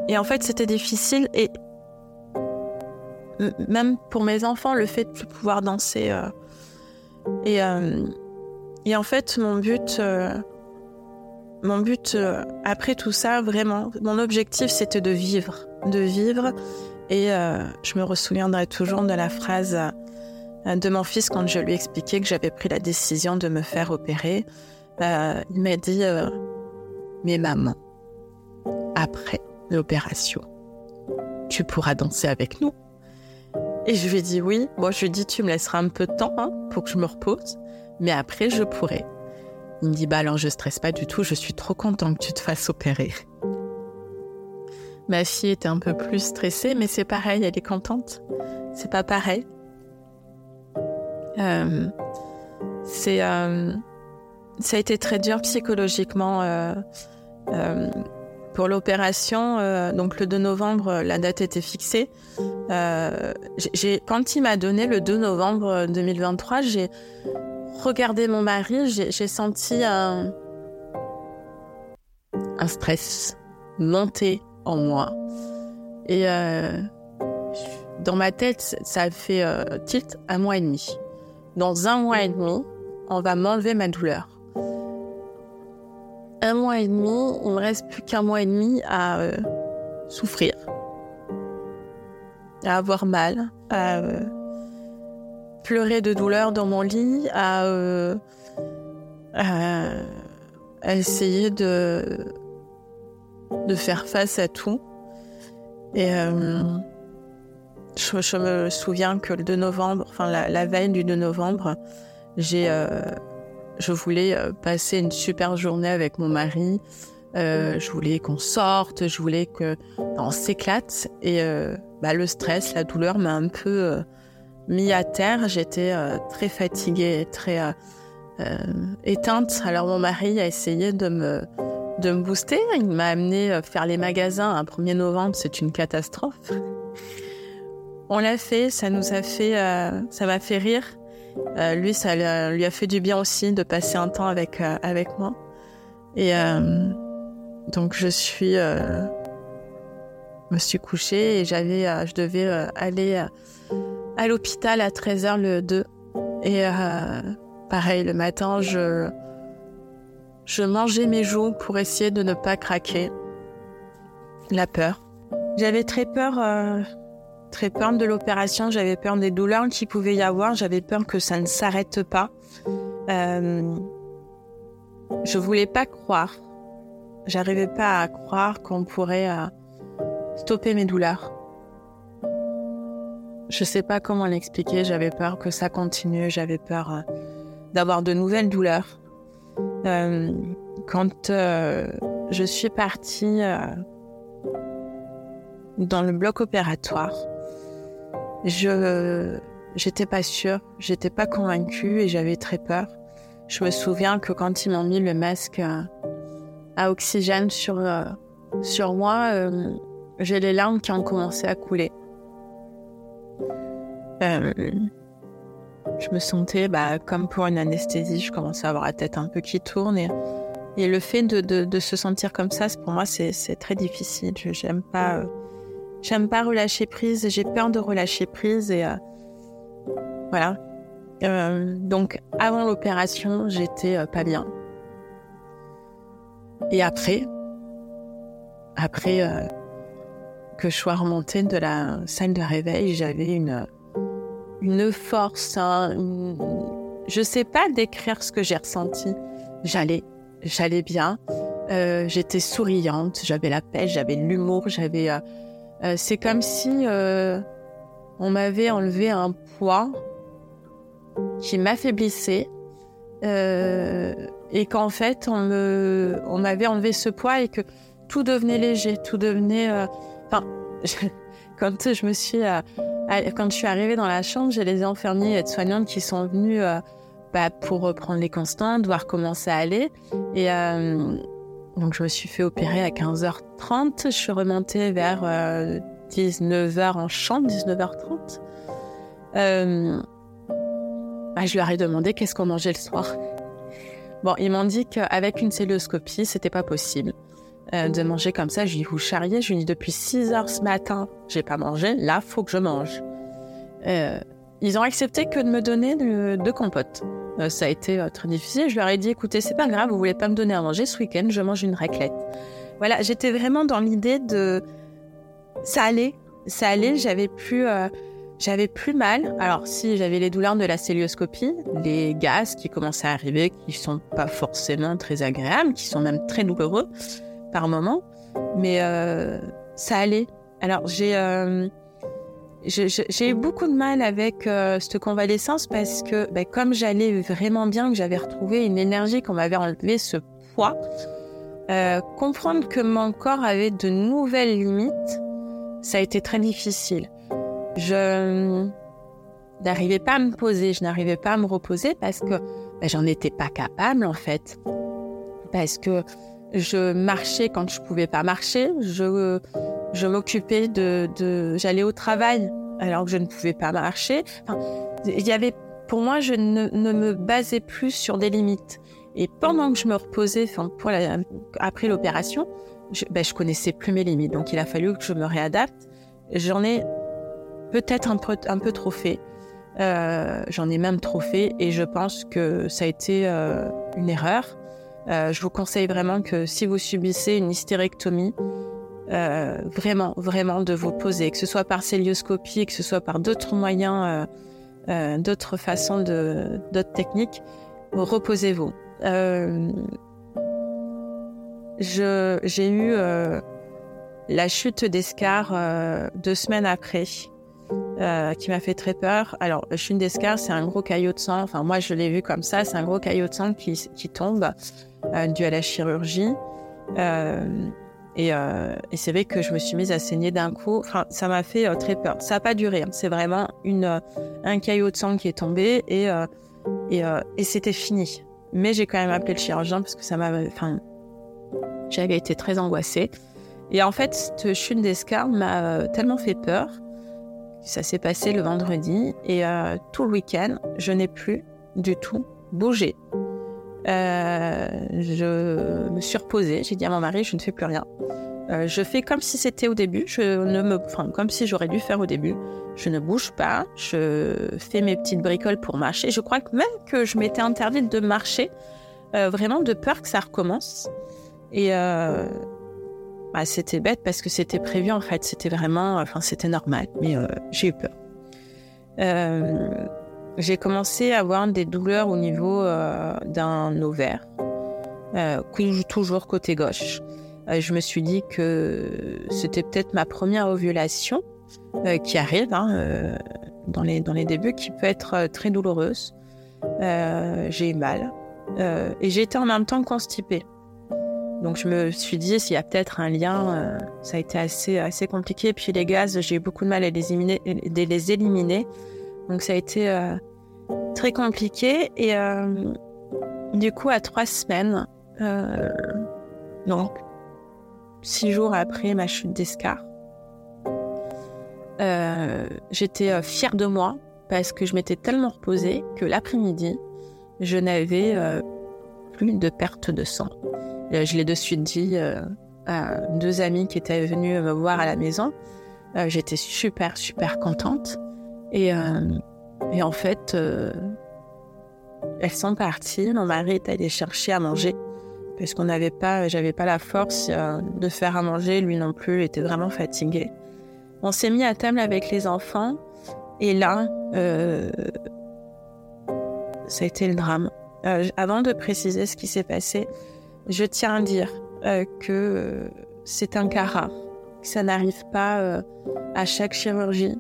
et en fait, c'était difficile. Et même pour mes enfants, le fait de pouvoir danser. Euh, et, euh, et, en fait, mon but, euh, mon but après tout ça, vraiment, mon objectif, c'était de vivre, de vivre. Et je me ressouviendrai toujours de la phrase de mon fils quand je lui expliquais que j'avais pris la décision de me faire opérer. il m'a dit, mais maman, après l'opération, tu pourras danser avec nous. Et je lui ai dit oui. Moi, je lui ai dit, tu me laisseras un peu de temps hein, pour que je me repose, mais après, je pourrai. Il me dit, bah alors, je stresse pas du tout, je suis trop content que tu te fasses opérer. Ma fille était un peu plus stressée, mais c'est pareil, elle est contente. C'est pas pareil. Euh, c'est ça a été très dur psychologiquement pour l'opération, euh, donc le 2 novembre, la date était fixée. Euh, quand il m'a donné le 2 novembre 2023, j'ai regardé mon mari, j'ai senti un, stress monter en moi. Et euh, dans ma tête, ça fait tilt un mois et demi. Dans un mois et demi, on va m'enlever ma douleur un mois et demi, il me reste plus qu'un mois et demi à euh, souffrir, à avoir mal, à euh, pleurer de douleur dans mon lit, à, euh, essayer de, de faire face à tout. Et je, me souviens que le 2 novembre, enfin la, la veille du 2 novembre, j'ai je voulais euh, passer une super journée avec mon mari. Euh, je voulais qu'on sorte, je voulais que on s'éclate. Et euh, bah, le stress, la douleur m'a un peu mis à terre. J'étais très fatiguée, très éteinte. Alors mon mari a essayé de me de me booster. Il m'a amené faire les magasins un 1er novembre. C'est une catastrophe. On l'a fait, ça nous a fait, ça m'a fait rire. Euh, lui, ça lui a fait du bien aussi de passer un temps avec, euh, avec moi. Et euh, donc, je suis, me suis couchée et j'avais, je devais aller à l'hôpital à 13h le 2. Et pareil, le matin, je, je mangeais mes joues pour essayer de ne pas craquer. La peur. J'avais très peur très peur de l'opération, j'avais peur des douleurs qu'il pouvait y avoir, j'avais peur que ça ne s'arrête pas. Euh, je voulais pas croire, j'arrivais pas à croire qu'on pourrait euh, stopper mes douleurs. Je sais pas comment l'expliquer, j'avais peur que ça continue, j'avais peur euh, d'avoir de nouvelles douleurs. Euh, quand je suis partie dans le bloc opératoire, je j'étais pas sûre, j'étais pas convaincue et j'avais très peur. Je me souviens que quand ils m'ont mis le masque euh, à oxygène sur euh, sur moi, euh, j'ai les larmes qui ont commencé à couler. je me sentais bah, comme pour une anesthésie, je commençais à avoir la tête un peu qui tourne et, et le fait de, de, se sentir comme ça, pour moi, c'est très difficile. Je J'aime pas J'aime pas relâcher prise, j'ai peur de relâcher prise et euh, voilà. Euh, donc avant l'opération, j'étais euh, pas bien. Et après, après que je sois remontée de la salle de réveil, j'avais une une force, hein, je sais pas décrire ce que j'ai ressenti. J'allais, j'allais bien. j'étais souriante, j'avais la pêche, j'avais l'humour, j'avais euh, c'est comme si euh, on m'avait enlevé un poids qui m'affaiblissait euh, et qu'en fait on m'avait enlevé ce poids et que tout devenait léger, tout devenait. Enfin, <laughs> quand je me suis, quand je suis arrivée dans la chambre, j'ai les infirmiers et aides-soignantes qui sont venus bah, pour reprendre les constantes, voir comment ça allait et donc, je me suis fait opérer à 15h30. Je suis remontée vers 19h euh, en chambre, 19h30. Euh, bah, je leur ai demandé qu'est-ce qu'on mangeait le soir. Bon, ils m'ont dit qu'avec une celluloscopie, c'était pas possible euh, de manger comme ça. Je lui ai dit, vous charriez? Je lui ai dit, depuis 6 h ce matin, j'ai pas mangé. Là, faut que je mange. ils ont accepté que de me donner de, de compote. Euh, ça a été euh, très difficile. Je leur ai dit, écoutez, c'est pas grave, vous voulez pas me donner à manger ce week-end, je mange une raclette. Voilà, j'étais vraiment dans l'idée de, ça allait, ça allait, j'avais plus, euh, j'avais plus mal. Alors si j'avais les douleurs de la célioscopie, les gaz qui commençaient à arriver, qui sont pas forcément très agréables, qui sont même très douloureux par moment, mais ça allait. Alors j'ai j'ai eu beaucoup de mal avec euh, cette convalescence parce que ben, comme j'allais vraiment bien, que j'avais retrouvé une énergie, qu'on m'avait enlevé ce poids, euh, comprendre que mon corps avait de nouvelles limites, ça a été très difficile. Je n'arrivais pas à me poser, je n'arrivais pas à me reposer parce que ben, j'en étais pas capable en fait. Parce que je marchais quand je pouvais pas marcher, je, je m'occupais de, de j'allais au travail alors que je ne pouvais pas marcher. Enfin, il y avait, pour moi, je ne, me basais plus sur des limites. Et pendant que je me reposais, enfin, après l'opération, je, ben, connaissais plus mes limites. Donc, il a fallu que je me réadapte. J'en ai peut-être un peu, un peu trop fait. Euh, J'en ai même trop fait et je pense que ça a été euh, une erreur. Euh, je vous conseille vraiment que si vous subissez une hystérectomie, euh, vraiment, vraiment de vous poser, que ce soit par célioscopie, que ce soit par d'autres moyens, euh, euh, d'autres façons, d'autres techniques, reposez-vous. J'ai eu la chute d'Escar deux semaines après. Qui m'a fait très peur. Alors, chute d'escar, c'est un gros caillot de sang. Enfin, moi, je l'ai vu comme ça. C'est un gros caillot de sang qui, tombe dû à la chirurgie. Et, euh, et c'est vrai que je me suis mise à saigner d'un coup. Enfin, ça m'a fait euh, très peur. Ça n'a pas duré. Hein. C'est vraiment une, euh, un caillot de sang qui est tombé et, et, c'était fini. Mais j'ai quand même appelé le chirurgien parce que ça m'avait. Enfin, j'avais été très angoissée. Et en fait, cette chute d'escar m'a tellement fait peur. Ça s'est passé le vendredi et tout le week-end, je n'ai plus du tout bougé. Euh, je me suis reposée. J'ai dit à mon mari, je ne fais plus rien. Euh, je fais comme si c'était au début. Je ne me, enfin, comme si j'aurais dû faire au début. Je ne bouge pas. Je fais mes petites bricoles pour marcher. Je crois que même que je m'étais interdite de marcher, euh, vraiment de peur que ça recommence. Et bah, c'était bête parce que c'était prévu en fait. C'était vraiment, enfin, c'était normal. Mais j'ai eu peur. J'ai commencé à avoir des douleurs au niveau euh, d'un ovaire, euh, toujours côté gauche. Euh, je me suis dit que c'était peut-être ma première ovulation qui arrive hein, dans, les, dans les débuts, qui peut être très douloureuse. j'ai eu mal et été en même temps constipée. Donc je me suis dit s'il y a peut-être un lien, ça a été assez, assez compliqué. Puis les gaz, j'ai eu beaucoup de mal à les éliminer. De les éliminer. Donc ça a été euh, très compliqué. Et euh, du coup, à trois semaines, euh, donc six jours après ma chute d'escar, euh, j'étais fière de moi parce que je m'étais tellement reposée que l'après-midi, je n'avais plus de perte de sang. je l'ai de suite dit à deux amis qui étaient venus me voir à la maison. j'étais super, super contente. Et, euh, et en fait, euh, elles sont parties. Mon mari est allé chercher à manger parce qu'on n'avait pas, j'avais pas la force euh, de faire à manger. Lui non plus, il était vraiment fatigué. On s'est mis à table avec les enfants et là, ça a été le drame. Avant de préciser ce qui s'est passé, je tiens à dire que c'est un cas rare, ça n'arrive pas à chaque chirurgie.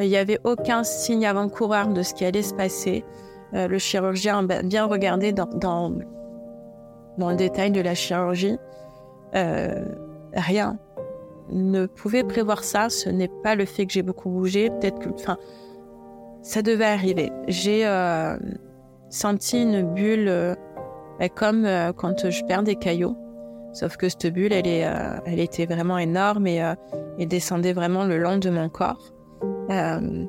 Il n'y avait aucun signe avant-coureur de ce qui allait se passer. Euh, le chirurgien a bien regardé dans, le détail de la chirurgie. Euh, rien ne pouvait prévoir ça. Ce n'est pas le fait que j'ai beaucoup bougé. Peut-être que, enfin, ça devait arriver. J'ai euh, senti une bulle euh, comme euh, quand je perds des caillots. Sauf que cette bulle, elle, euh, était vraiment énorme et descendait vraiment le long de mon corps euh,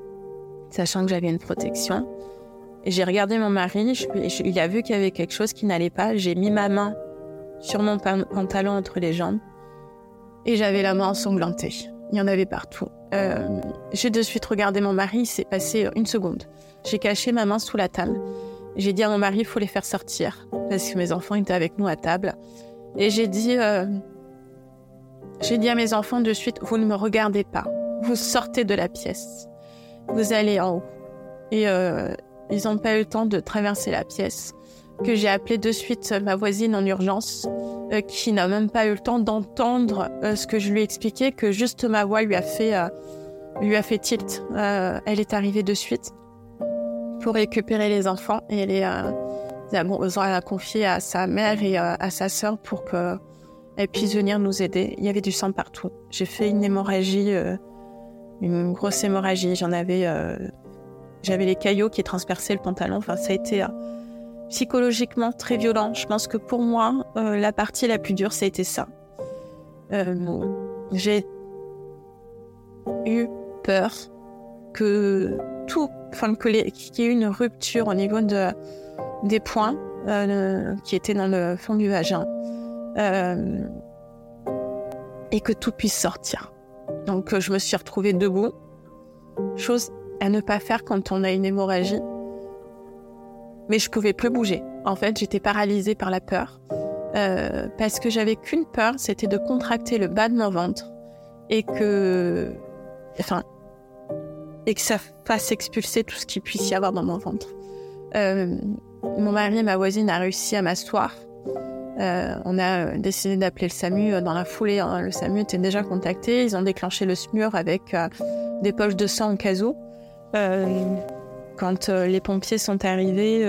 sachant que j'avais une protection. J'ai regardé mon mari, il a vu qu'il y avait quelque chose qui n'allait pas. J'ai mis ma main sur mon pantalon entre les jambes et j'avais la main ensanglantée. Il y en avait partout. Euh, j'ai de suite regardé mon mari, il s'est passé une seconde. J'ai caché ma main sous la table. J'ai dit à mon mari, il faut les faire sortir parce que mes enfants étaient avec nous à table. Et j'ai dit, euh, j'ai dit à mes enfants de suite, vous ne me regardez pas vous sortez de la pièce, vous allez en haut. Et euh, ils n'ont pas eu le temps de traverser la pièce, que j'ai appelé de suite ma voisine en urgence, euh, qui n'a même pas eu le temps d'entendre euh, ce que je lui expliquais, que juste ma voix lui a fait, euh, lui a fait tilt. Euh, elle est arrivée de suite pour récupérer les enfants et elle est, euh, bon, elle a confié à sa mère et à sa sœur pour qu'elle puisse venir nous aider. Il y avait du sang partout. J'ai fait une hémorragie une grosse hémorragie. J'en avais, euh, j'avais les caillots qui transperçaient le pantalon. Enfin, ça a été, euh, psychologiquement très violent. Je pense que pour moi, la partie la plus dure, c'était ça. J'ai eu peur que tout, enfin qu'il y ait une rupture au niveau de, des points qui étaient dans le fond du vagin et que tout puisse sortir. Donc je me suis retrouvée debout, chose à ne pas faire quand on a une hémorragie. Mais je pouvais plus bouger. En fait, j'étais paralysée par la peur. Euh, parce que j'avais qu'une peur, c'était de contracter le bas de mon ventre et que, enfin, et que ça fasse expulser tout ce qu'il puisse y avoir dans mon ventre. Euh, mon mari et ma voisine a réussi à m'asseoir. Euh, on a décidé d'appeler le SAMU dans la foulée. Hein. Le SAMU était déjà contacté. Ils ont déclenché le SMUR avec des poches de sang au cas où. quand les pompiers sont arrivés,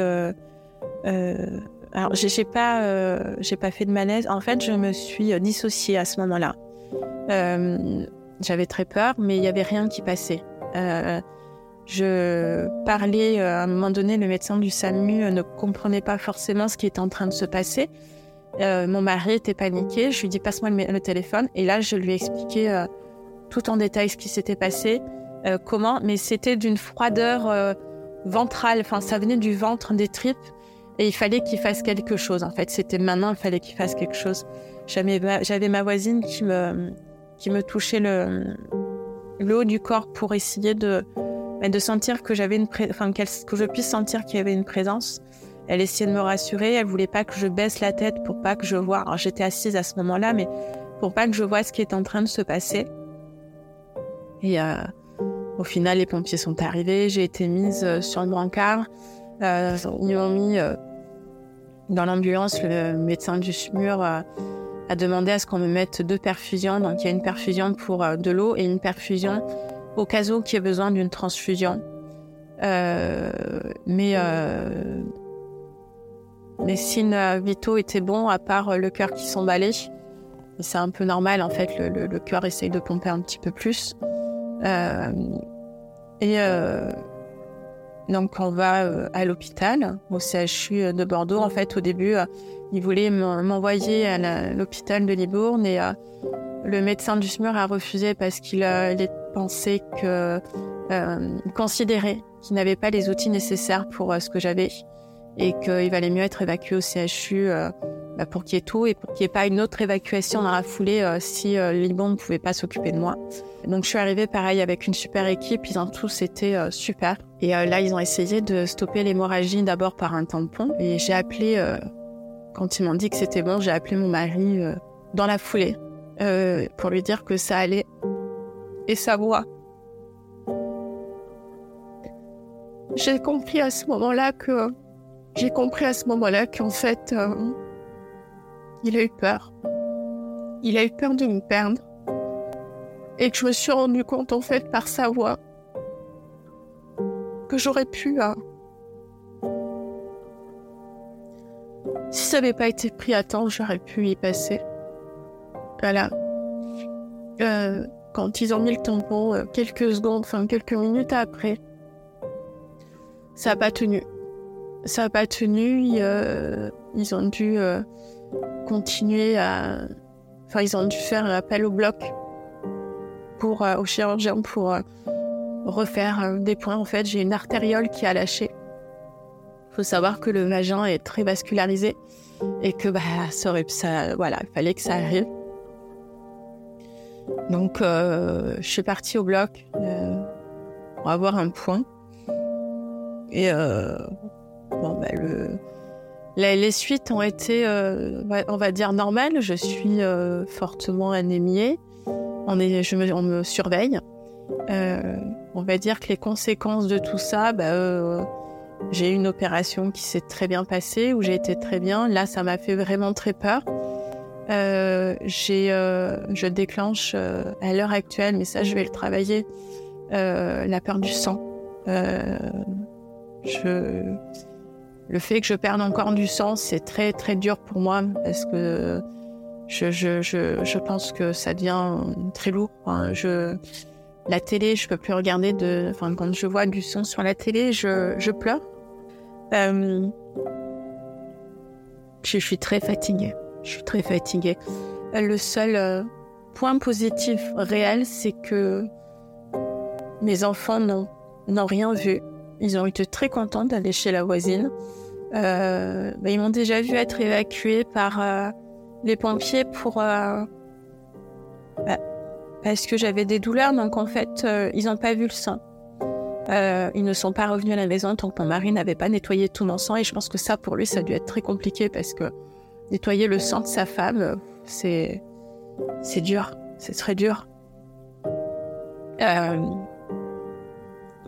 alors, j'ai pas, euh, j'ai pas fait de malaise. En fait, je me suis dissociée à ce moment-là. Euh, j'avais très peur, mais il y avait rien qui passait. Euh, je parlais à un moment donné, le médecin du SAMU ne comprenait pas forcément ce qui était en train de se passer. Mon mari était paniqué. Je lui dis passe-moi le, téléphone. Et là, je lui ai expliqué tout en détail ce qui s'était passé, comment. Mais c'était d'une froideur ventrale. Enfin, ça venait du ventre, des tripes. Et il fallait qu'il fasse quelque chose. En fait, c'était maintenant, il fallait qu'il fasse quelque chose. J'avais ma, voisine qui me, qui me touchait le, haut du corps pour essayer de, bah, de sentir que j'avais une que je puisse sentir qu'il y avait une présence. Elle essayait de me rassurer. Elle voulait pas que je baisse la tête pour pas que je vois. Alors, j'étais assise à ce moment-là, mais pour pas que je vois ce qui est en train de se passer. Et euh, au final, les pompiers sont arrivés. J'ai été mise euh, sur le brancard. Euh, ils m'ont mis euh, dans l'ambulance. Le médecin du SMUR euh, a demandé à ce qu'on me mette deux perfusions. Donc il y a une perfusion pour de l'eau et une perfusion au cas où qui ait besoin d'une transfusion. mais les signes vitaux étaient bons à part le cœur qui s'emballait. C'est un peu normal en fait, le, cœur essaye de pomper un petit peu plus. et donc on va euh, à l'hôpital, au CHU euh, de Bordeaux. En fait, au début, euh, ils voulaient m'envoyer à l'hôpital de Libourne et le médecin du SMUR a refusé parce qu'il pensait que, considérait qu'il n'avait pas les outils nécessaires pour ce que j'avais et qu'il valait mieux être évacué au CHU bah, pour qu'il y ait tout et pour qu'il n'y ait pas une autre évacuation dans la foulée si Libourne ne pouvait pas s'occuper de moi. Donc je suis arrivée pareil avec une super équipe, ils ont tous été euh, super. Et euh, là, ils ont essayé de stopper l'hémorragie d'abord par un tampon. Et j'ai appelé, euh, quand ils m'ont dit que c'était bon, j'ai appelé mon mari dans la foulée pour lui dire que ça allait. Et ça voit. J'ai compris à ce moment-là que j'ai compris à ce moment-là qu'en fait, il a eu peur. Il a eu peur de me perdre et que je me suis rendu compte en fait par sa voix que j'aurais pu hein. si ça n'avait pas été pris à temps j'aurais pu y passer voilà euh, quand ils ont mis le tampon euh, quelques secondes enfin quelques minutes après ça n'a pas tenu ça n'a pas tenu euh, ils ont dû continuer à enfin ils ont dû faire appel au bloc pour, euh, au chirurgien pour euh, refaire euh, des points. En fait, j'ai une artériole qui a lâché. Il faut savoir que le vagin est très vascularisé et que bah, ça, ça, voilà, il fallait que ça arrive. Donc, je suis partie au bloc pour avoir un point. Et bon, bah, le, les, suites ont été, on va dire, normales. Je suis fortement anémiée on, est, je me, on me surveille. Euh, on va dire que les conséquences de tout ça, bah, euh, j'ai eu une opération qui s'est très bien passée, où j'ai été très bien. Là, ça m'a fait vraiment très peur. Euh, je déclenche à l'heure actuelle, mais ça, je vais le travailler, la peur du sang. je, le fait que je perde encore du sang, c'est très très dur pour moi parce que je, je, je, je, pense que ça devient très lourd. je, la télé, je peux plus regarder de. Enfin, quand je vois du son sur la télé, je, je pleure. Euh, je suis très fatiguée. Je suis très fatiguée. Le seul point positif réel, c'est que mes enfants n'ont rien vu. Ils ont été très contents d'aller chez la voisine. Euh, bah, ils m'ont déjà vu être évacués par euh, les pompiers pour euh, bah, parce que j'avais des douleurs. Donc en fait, ils n'ont pas vu le sang. ils ne sont pas revenus à la maison tant que mon mari n'avait pas nettoyé tout mon sang. Et je pense que ça, pour lui, ça a dû être très compliqué parce que nettoyer le sang de sa femme, c'est c'est dur. C'est très dur.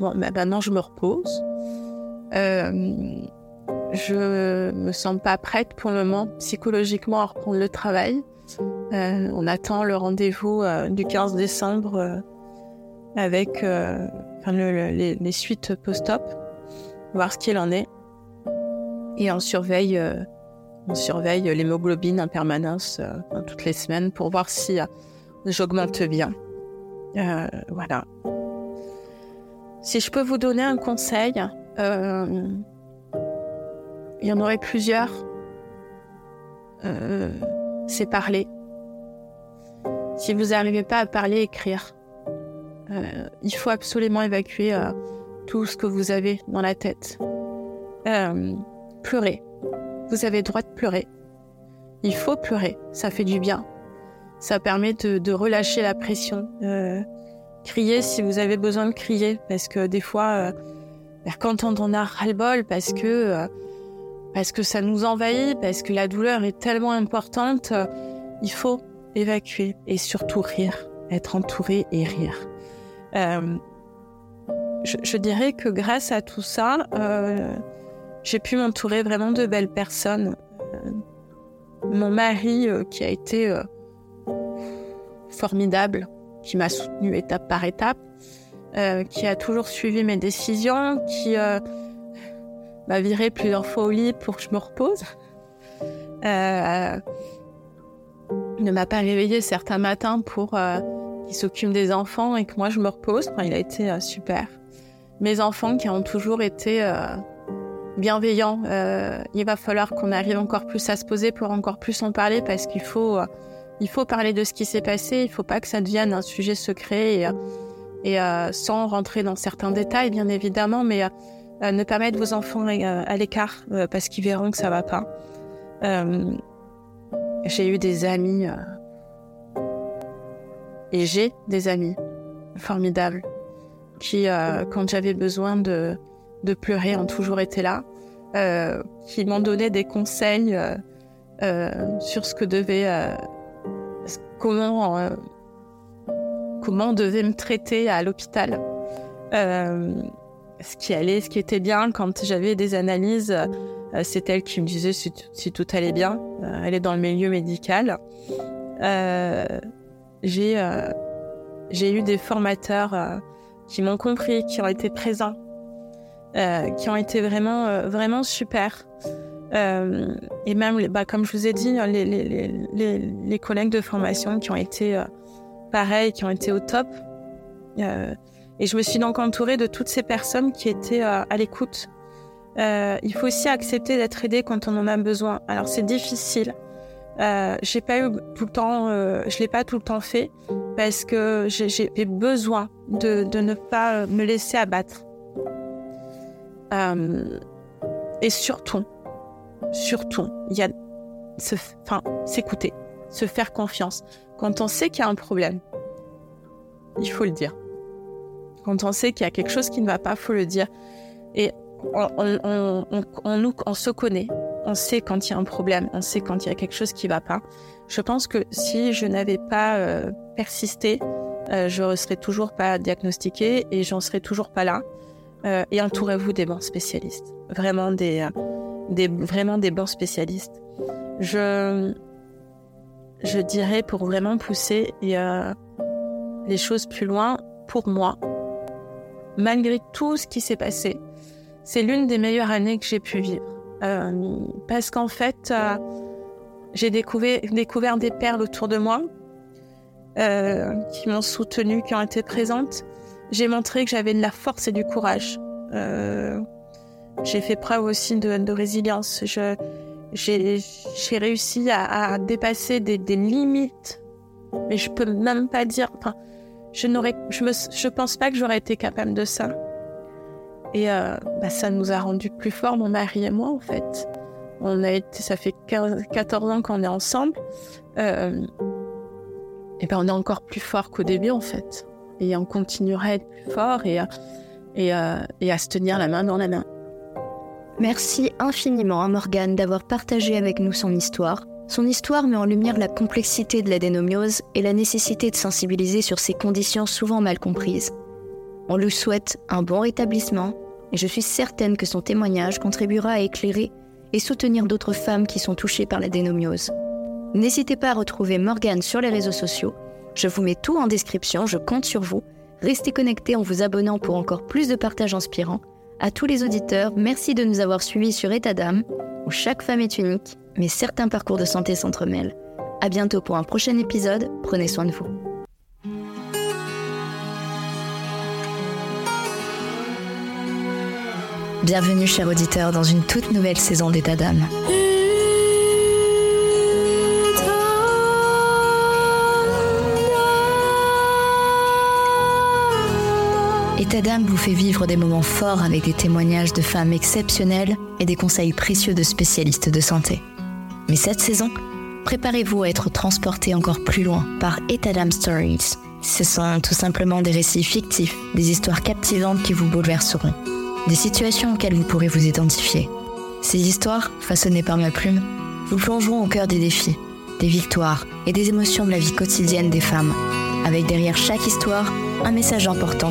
Bon, bah, maintenant je me repose. Je me sens pas prête pour le moment psychologiquement à reprendre le travail. Euh, on attend le rendez-vous euh, du 15 décembre euh, avec les, suites post-op, voir ce qu'il en est. Et on surveille, on surveille l'hémoglobine en permanence toutes les semaines pour voir si j'augmente bien. voilà. Si je peux vous donner un conseil, il y en aurait plusieurs. Euh, c'est parler. Si vous n'arrivez pas à parler, écrire. Euh, il faut absolument évacuer euh, tout ce que vous avez dans la tête. pleurer. Vous avez droit de pleurer. Il faut pleurer. Ça fait du bien. Ça permet de, relâcher la pression. Crier si vous avez besoin de crier. Parce que des fois, quand on en a ras-le-bol, parce que parce que ça nous envahit, parce que la douleur est tellement importante, euh, il faut évacuer et surtout rire, être entouré et rire. Euh, je, dirais que grâce à tout ça, euh, j'ai pu m'entourer vraiment de belles personnes. mon mari, qui a été formidable, qui m'a soutenu étape par étape, qui a toujours suivi mes décisions, qui m'a viré plusieurs fois au lit pour que je me repose. Euh, ne m'a pas réveillé certains matins pour euh, qu'il s'occupe des enfants et que moi je me repose. il a été euh, super. Mes enfants qui ont toujours été euh, bienveillants. il va falloir qu'on arrive encore plus à se poser pour encore plus en parler parce qu'il faut, il faut parler de ce qui s'est passé. Il faut pas que ça devienne un sujet secret et, et sans rentrer dans certains détails, bien évidemment, mais euh, ne pas mettre vos enfants euh, à l'écart euh, parce qu'ils verront que ça va pas. j'ai eu des amis et j'ai des amis formidables qui, quand j'avais besoin de, de, pleurer, ont toujours été là, qui m'ont donné des conseils sur ce que devait, comment, comment on devait me traiter à l'hôpital ce qui allait, ce qui était bien. Quand j'avais des analyses, euh, c'est elle qui me disait si, tout allait bien. Euh, elle est dans le milieu médical. Euh, j'ai j'ai eu des formateurs qui m'ont compris, qui ont été présents, qui ont été vraiment vraiment super. Et même, bah, comme je vous ai dit, les, les, collègues de formation qui ont été pareils, qui ont été au top. Et je me suis donc entourée de toutes ces personnes qui étaient euh, à l'écoute. Euh, il faut aussi accepter d'être aidé quand on en a besoin. Alors c'est difficile. Euh, j'ai pas eu tout le temps, euh, je l'ai pas tout le temps fait parce que j'ai besoin de, ne pas me laisser abattre. Euh, et surtout, surtout, il y a enfin, s'écouter, se faire confiance. Quand on sait qu'il y a un problème, il faut le dire. Quand on sait qu'il y a quelque chose qui ne va pas, faut le dire. Et on, on, on, se connaît. On sait quand il y a un problème. On sait quand il y a quelque chose qui ne va pas. Je pense que si je n'avais pas euh, persisté, euh, je ne serais toujours pas diagnostiquée et j'en serais toujours pas là. Euh, et entourez-vous des bons spécialistes. Vraiment des, des, vraiment des bons spécialistes. Je, je dirais pour vraiment pousser et, euh, les choses plus loin, pour moi, malgré tout ce qui s'est passé, c'est l'une des meilleures années que j'ai pu vivre. Euh, parce qu'en fait, euh, j'ai découvert, découvert des perles autour de moi euh, qui m'ont soutenue, qui ont été présentes. J'ai montré que j'avais de la force et du courage. J'ai fait preuve aussi de, résilience. J'ai réussi à, dépasser des, limites, mais je peux même pas dire. Enfin, je n'aurais, je me, je pense pas que j'aurais été capable de ça. Et euh, bah, ça nous a rendu plus forts, mon mari et moi, en fait. On a été, ça fait 14 ans qu'on est ensemble. Euh, et ben on est encore plus fort qu'au début, en fait. Et on continuera à être plus fort et, et, et à se tenir la main dans la main. Merci infiniment à Morgane d'avoir partagé avec nous son histoire. Son histoire met en lumière la complexité de l'adénomiose et la nécessité de sensibiliser sur ces conditions souvent mal comprises. On lui souhaite un bon rétablissement et je suis certaine que son témoignage contribuera à éclairer et soutenir d'autres femmes qui sont touchées par l'adénomiose. N'hésitez pas à retrouver Morgane sur les réseaux sociaux. Je vous mets tout en description, je compte sur vous. Restez connectés en vous abonnant pour encore plus de partages inspirants. À tous les auditeurs, merci de nous avoir suivis sur État d'âme, où chaque femme est unique, mais certains parcours de santé s'entremêlent. À bientôt pour un prochain épisode, prenez soin de vous. Bienvenue, chers auditeurs, dans une toute nouvelle saison d'État d'âme. État vous fait vivre des moments forts avec des témoignages de femmes exceptionnelles et des conseils précieux de spécialistes de santé. Mais cette saison, préparez-vous à être transporté encore plus loin par État Stories. Ce sont tout simplement des récits fictifs, des histoires captivantes qui vous bouleverseront, des situations auxquelles vous pourrez vous identifier. Ces histoires, façonnées par ma plume, vous plongeront au cœur des défis, des victoires et des émotions de la vie quotidienne des femmes, avec derrière chaque histoire un message important